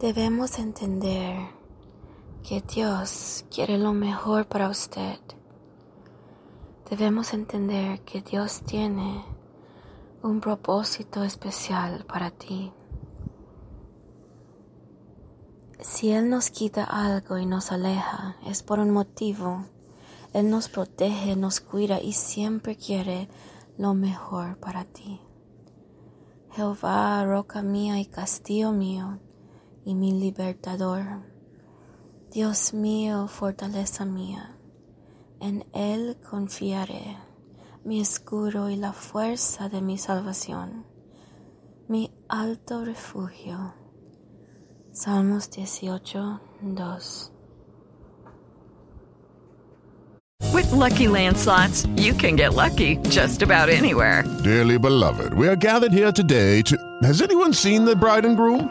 Debemos entender que Dios quiere lo mejor para usted. Debemos entender que Dios tiene un propósito especial para ti. Si Él nos quita algo y nos aleja, es por un motivo. Él nos protege, nos cuida y siempre quiere lo mejor para ti. Jehová, roca mía y castillo mío, y mi libertador. Dios mío, fortaleza mía, en Él confiaré, mi escudo y la fuerza de mi salvación, mi alto refugio. Salmos 18, 2. With LuckyLand Slots, you can get lucky just about anywhere. Dearly beloved, we are gathered here today to. Has anyone seen the bride and groom?